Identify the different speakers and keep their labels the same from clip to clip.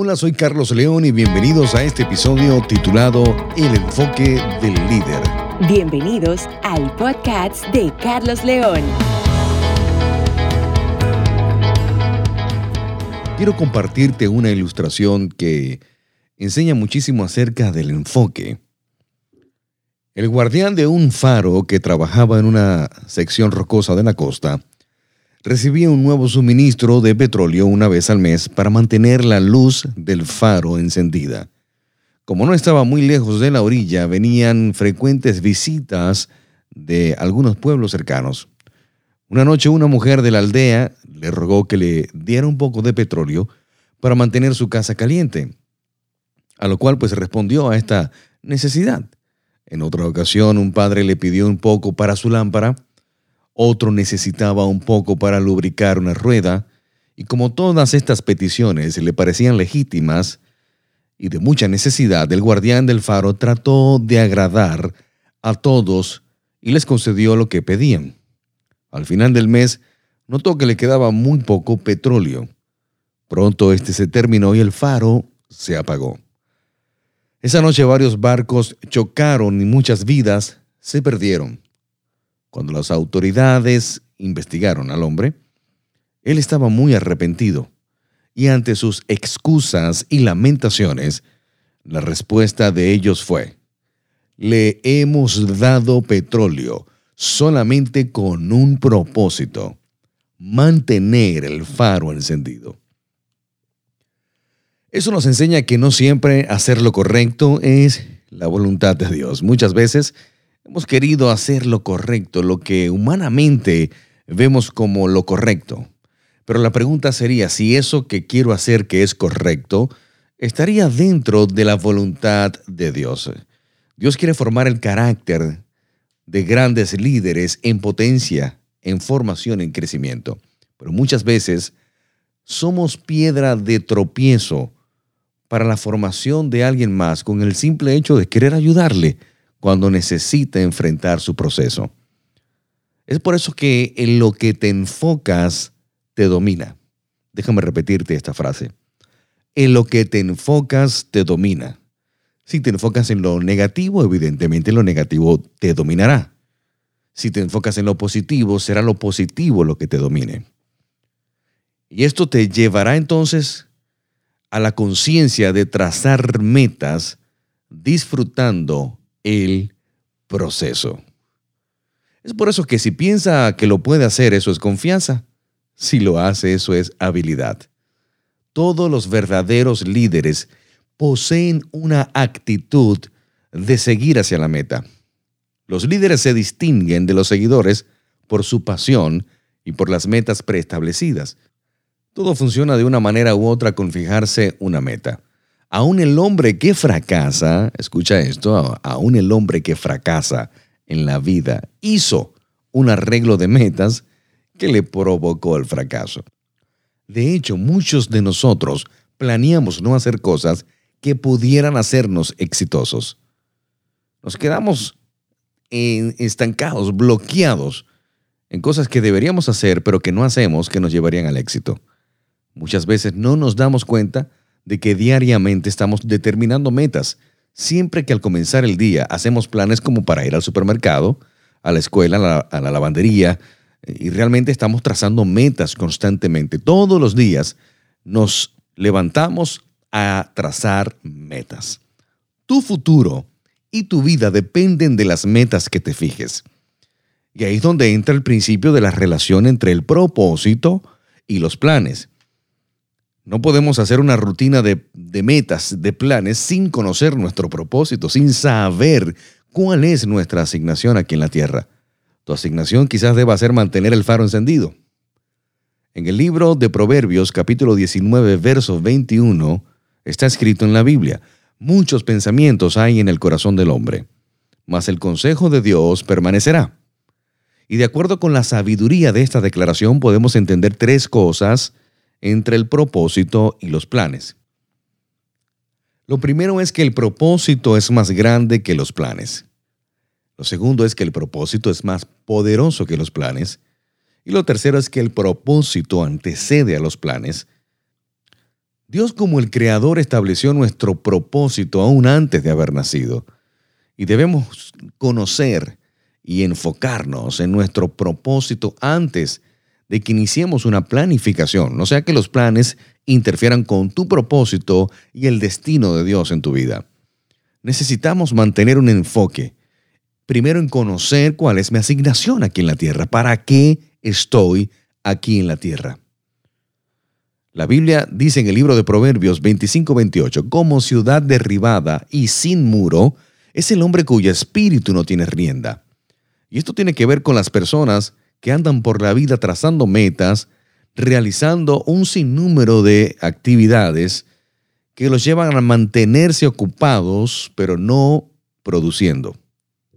Speaker 1: Hola, soy Carlos León y bienvenidos a este episodio titulado El enfoque del líder.
Speaker 2: Bienvenidos al podcast de Carlos León.
Speaker 1: Quiero compartirte una ilustración que enseña muchísimo acerca del enfoque. El guardián de un faro que trabajaba en una sección rocosa de la costa recibía un nuevo suministro de petróleo una vez al mes para mantener la luz del faro encendida. Como no estaba muy lejos de la orilla, venían frecuentes visitas de algunos pueblos cercanos. Una noche una mujer de la aldea le rogó que le diera un poco de petróleo para mantener su casa caliente, a lo cual pues respondió a esta necesidad. En otra ocasión un padre le pidió un poco para su lámpara, otro necesitaba un poco para lubricar una rueda, y como todas estas peticiones le parecían legítimas y de mucha necesidad, el guardián del faro trató de agradar a todos y les concedió lo que pedían. Al final del mes, notó que le quedaba muy poco petróleo. Pronto este se terminó y el faro se apagó. Esa noche varios barcos chocaron y muchas vidas se perdieron. Cuando las autoridades investigaron al hombre, él estaba muy arrepentido y ante sus excusas y lamentaciones, la respuesta de ellos fue, le hemos dado petróleo solamente con un propósito, mantener el faro encendido. Eso nos enseña que no siempre hacer lo correcto es la voluntad de Dios. Muchas veces Hemos querido hacer lo correcto, lo que humanamente vemos como lo correcto. Pero la pregunta sería si eso que quiero hacer que es correcto estaría dentro de la voluntad de Dios. Dios quiere formar el carácter de grandes líderes en potencia, en formación, en crecimiento. Pero muchas veces somos piedra de tropiezo para la formación de alguien más con el simple hecho de querer ayudarle cuando necesita enfrentar su proceso. Es por eso que en lo que te enfocas te domina. Déjame repetirte esta frase. En lo que te enfocas te domina. Si te enfocas en lo negativo, evidentemente lo negativo te dominará. Si te enfocas en lo positivo, será lo positivo lo que te domine. Y esto te llevará entonces a la conciencia de trazar metas disfrutando el proceso. Es por eso que si piensa que lo puede hacer, eso es confianza. Si lo hace, eso es habilidad. Todos los verdaderos líderes poseen una actitud de seguir hacia la meta. Los líderes se distinguen de los seguidores por su pasión y por las metas preestablecidas. Todo funciona de una manera u otra con fijarse una meta. Aún el hombre que fracasa, escucha esto, aún el hombre que fracasa en la vida hizo un arreglo de metas que le provocó el fracaso. De hecho, muchos de nosotros planeamos no hacer cosas que pudieran hacernos exitosos. Nos quedamos estancados, bloqueados en cosas que deberíamos hacer, pero que no hacemos, que nos llevarían al éxito. Muchas veces no nos damos cuenta de que diariamente estamos determinando metas. Siempre que al comenzar el día hacemos planes como para ir al supermercado, a la escuela, a la, lavandería, eh, y realmente estamos trazando metas constantemente. Todos los días nos levantamos a trazar metas. Tu futuro y tu vida dependen de las metas que te fijes. Y ahí es donde entra el principio de la relación entre el propósito y los planes. No podemos hacer una rutina de, metas, de planes, sin conocer nuestro propósito, sin saber cuál es nuestra asignación aquí en la tierra. Tu asignación quizás deba ser mantener el faro encendido. En el libro de Proverbios capítulo 19, verso 21, está escrito en la Biblia, muchos pensamientos hay en el corazón del hombre, mas el consejo de Dios permanecerá. Y de acuerdo con la sabiduría de esta declaración podemos entender tres cosas entre el propósito y los planes. Lo primero es que el propósito es más grande que los planes. Lo segundo es que el propósito es más poderoso que los planes. Y lo tercero es que el propósito antecede a los planes. Dios como el Creador estableció nuestro propósito aún antes de haber nacido. Y debemos conocer y enfocarnos en nuestro propósito antes de que iniciemos una planificación, no sea que los planes interfieran con tu propósito y el destino de Dios en tu vida. Necesitamos mantener un enfoque, primero en conocer cuál es mi asignación aquí en la tierra, para qué estoy aquí en la tierra. La Biblia dice en el libro de Proverbios 25-28, como ciudad derribada y sin muro es el hombre cuyo espíritu no tiene rienda. Y esto tiene que ver con las personas que andan por la vida trazando metas, realizando un sinnúmero de actividades que los llevan a mantenerse ocupados, pero no produciendo.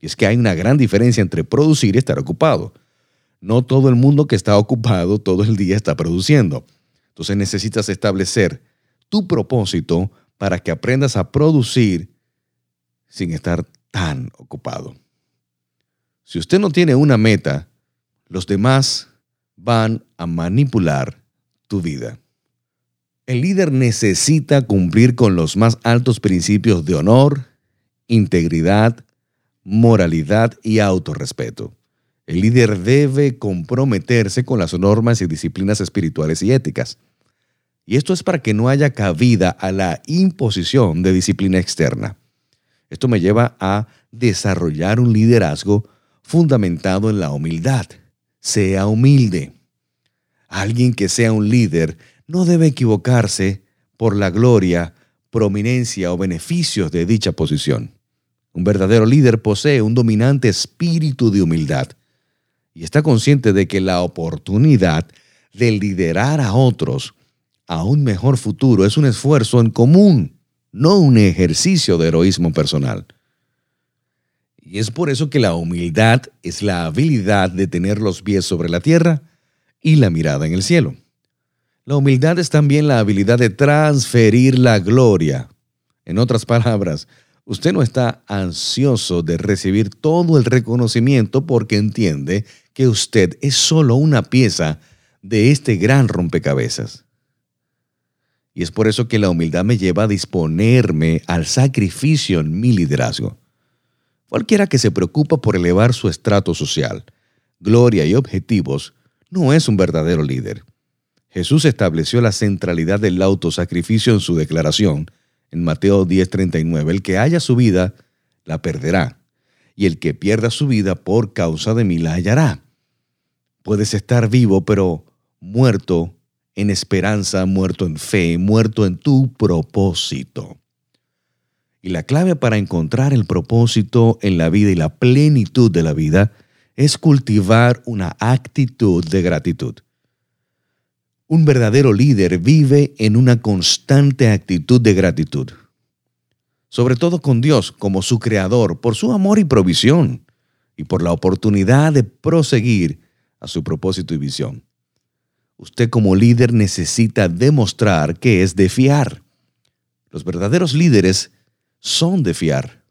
Speaker 1: Y es que hay una gran diferencia entre producir y estar ocupado. No todo el mundo que está ocupado todo el día está produciendo. Entonces necesitas establecer tu propósito para que aprendas a producir sin estar tan ocupado. Si usted no tiene una meta, los demás van a manipular tu vida. El líder necesita cumplir con los más altos principios de honor, integridad, moralidad y autorrespeto. El líder debe comprometerse con las normas y disciplinas espirituales y éticas. Y esto es para que no haya cabida a la imposición de disciplina externa. Esto me lleva a desarrollar un liderazgo fundamentado en la humildad sea humilde. Alguien que sea un líder no debe equivocarse por la gloria, prominencia o beneficios de dicha posición. Un verdadero líder posee un dominante espíritu de humildad y está consciente de que la oportunidad de liderar a otros a un mejor futuro es un esfuerzo en común, no un ejercicio de heroísmo personal. Y es por eso que la humildad es la habilidad de tener los pies sobre la tierra y la mirada en el cielo. La humildad es también la habilidad de transferir la gloria. En otras palabras, usted no está ansioso de recibir todo el reconocimiento porque entiende que usted es solo una pieza de este gran rompecabezas. Y es por eso que la humildad me lleva a disponerme al sacrificio en mi liderazgo. Cualquiera que se preocupa por elevar su estrato social, gloria y objetivos no es un verdadero líder. Jesús estableció la centralidad del autosacrificio en su declaración en Mateo 10:39. El que haya su vida, la perderá, y el que pierda su vida por causa de mí la hallará. Puedes estar vivo, pero muerto en esperanza, muerto en fe, muerto en tu propósito. Y la clave para encontrar el propósito en la vida y la plenitud de la vida es cultivar una actitud de gratitud. Un verdadero líder vive en una constante actitud de gratitud, sobre todo con Dios como su creador, por su amor y provisión, y por la oportunidad de proseguir a su propósito y visión. Usted como líder necesita demostrar que es de fiar. Los verdaderos líderes son de fiar.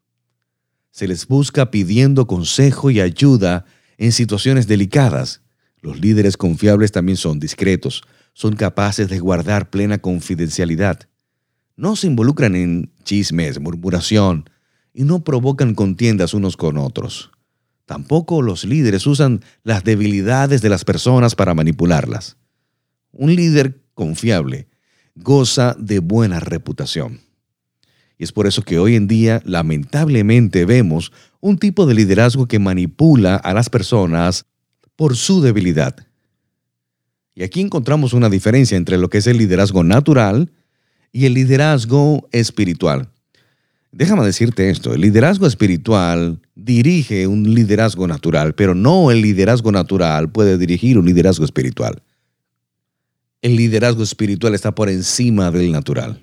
Speaker 1: Se les busca pidiendo consejo y ayuda en situaciones delicadas. Los líderes confiables también son discretos, son capaces de guardar plena confidencialidad. No se involucran en chismes, murmuración y no provocan contiendas unos con otros. Tampoco los líderes usan las debilidades de las personas para manipularlas. Un líder confiable goza de buena reputación. Y es por eso que hoy en día lamentablemente vemos un tipo de liderazgo que manipula a las personas por su debilidad. Y aquí encontramos una diferencia entre lo que es el liderazgo natural y el liderazgo espiritual. Déjame decirte esto, el liderazgo espiritual dirige un liderazgo natural, pero no el liderazgo natural puede dirigir un liderazgo espiritual. El liderazgo espiritual está por encima del natural.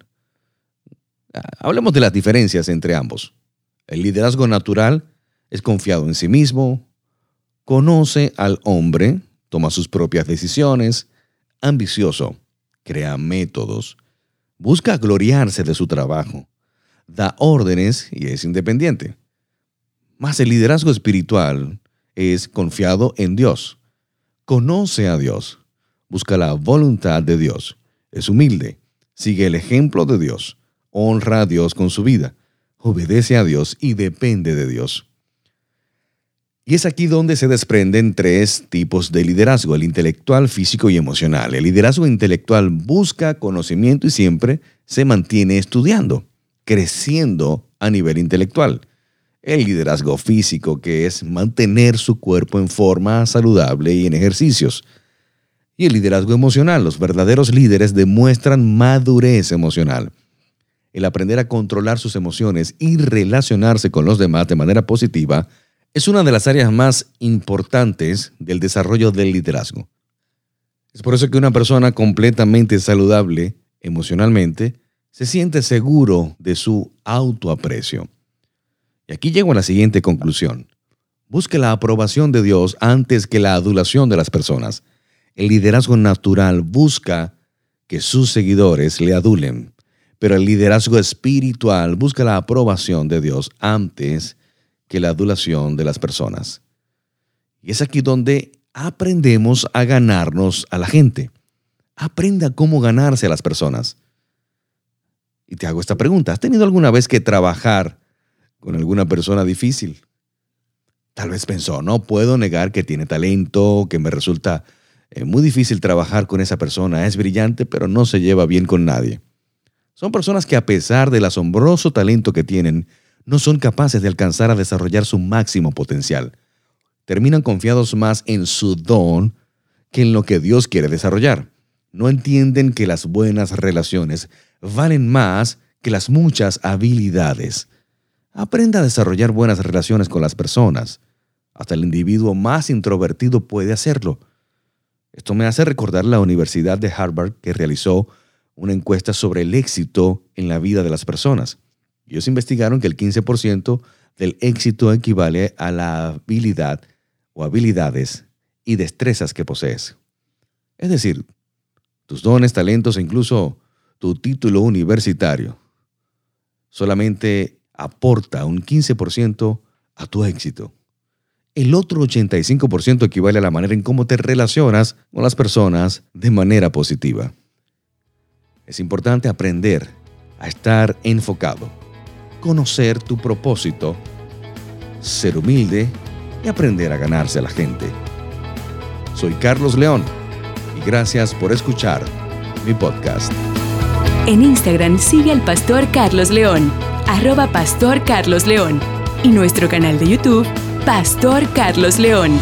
Speaker 1: Hablemos de las diferencias entre ambos. El liderazgo natural es confiado en sí mismo, conoce al hombre, toma sus propias decisiones, ambicioso, crea métodos, busca gloriarse de su trabajo, da órdenes y es independiente. Más el liderazgo espiritual es confiado en Dios, conoce a Dios, busca la voluntad de Dios, es humilde, Sigue el ejemplo de Dios. Honra a Dios con su vida. Obedece a Dios y depende de Dios. Y es aquí donde se desprenden tres tipos de liderazgo, el intelectual, físico y emocional. El liderazgo intelectual busca conocimiento y siempre se mantiene estudiando, creciendo a nivel intelectual. El liderazgo físico, que es mantener su cuerpo en forma saludable y en ejercicios. Y el liderazgo emocional, los verdaderos líderes demuestran madurez emocional. El aprender a controlar sus emociones y relacionarse con los demás de manera positiva es una de las áreas más importantes del desarrollo del liderazgo. Es por eso que una persona completamente saludable emocionalmente se siente seguro de su autoaprecio. Y aquí llego a la siguiente conclusión. Busque la aprobación de Dios antes que la adulación de las personas. El liderazgo natural busca que sus seguidores le adulen, pero el liderazgo espiritual busca la aprobación de Dios antes que la adulación de las personas. Y es aquí donde aprendemos a ganarnos a la gente. Aprenda cómo ganarse a las personas. Y te hago esta pregunta. ¿Has tenido alguna vez que trabajar con alguna persona difícil. Tal vez pensó, no puedo negar que tiene talento, que me resulta eh, muy difícil trabajar con esa persona, es brillante, pero no se lleva bien con nadie. Son personas que a pesar del asombroso talento que tienen, no son capaces de alcanzar a desarrollar su máximo potencial. Terminan confiados más en su don que en lo que Dios quiere desarrollar. No entienden que las buenas relaciones valen más que las muchas habilidades. Aprenda a desarrollar buenas relaciones con las personas. Hasta el individuo más introvertido puede hacerlo. Esto me hace recordar la Universidad de Harvard que realizó una encuesta sobre el éxito en la vida de las personas. Ellos investigaron que el 15% del éxito equivale a la habilidad o habilidades y destrezas que posees. Es decir, tus dones, talentos e incluso tu título universitario. Solamente aporta un 15% a tu éxito. El otro 85% equivale a la manera en cómo te relacionas con las personas de manera positiva. Es importante aprender a estar enfocado, conocer tu propósito, ser humilde y aprender a ganarse a la gente. Soy Carlos León y gracias por escuchar mi podcast.
Speaker 2: En Instagram sigue al pastor Carlos León arroba Pastor Carlos León y nuestro canal de YouTube, Pastor Carlos León.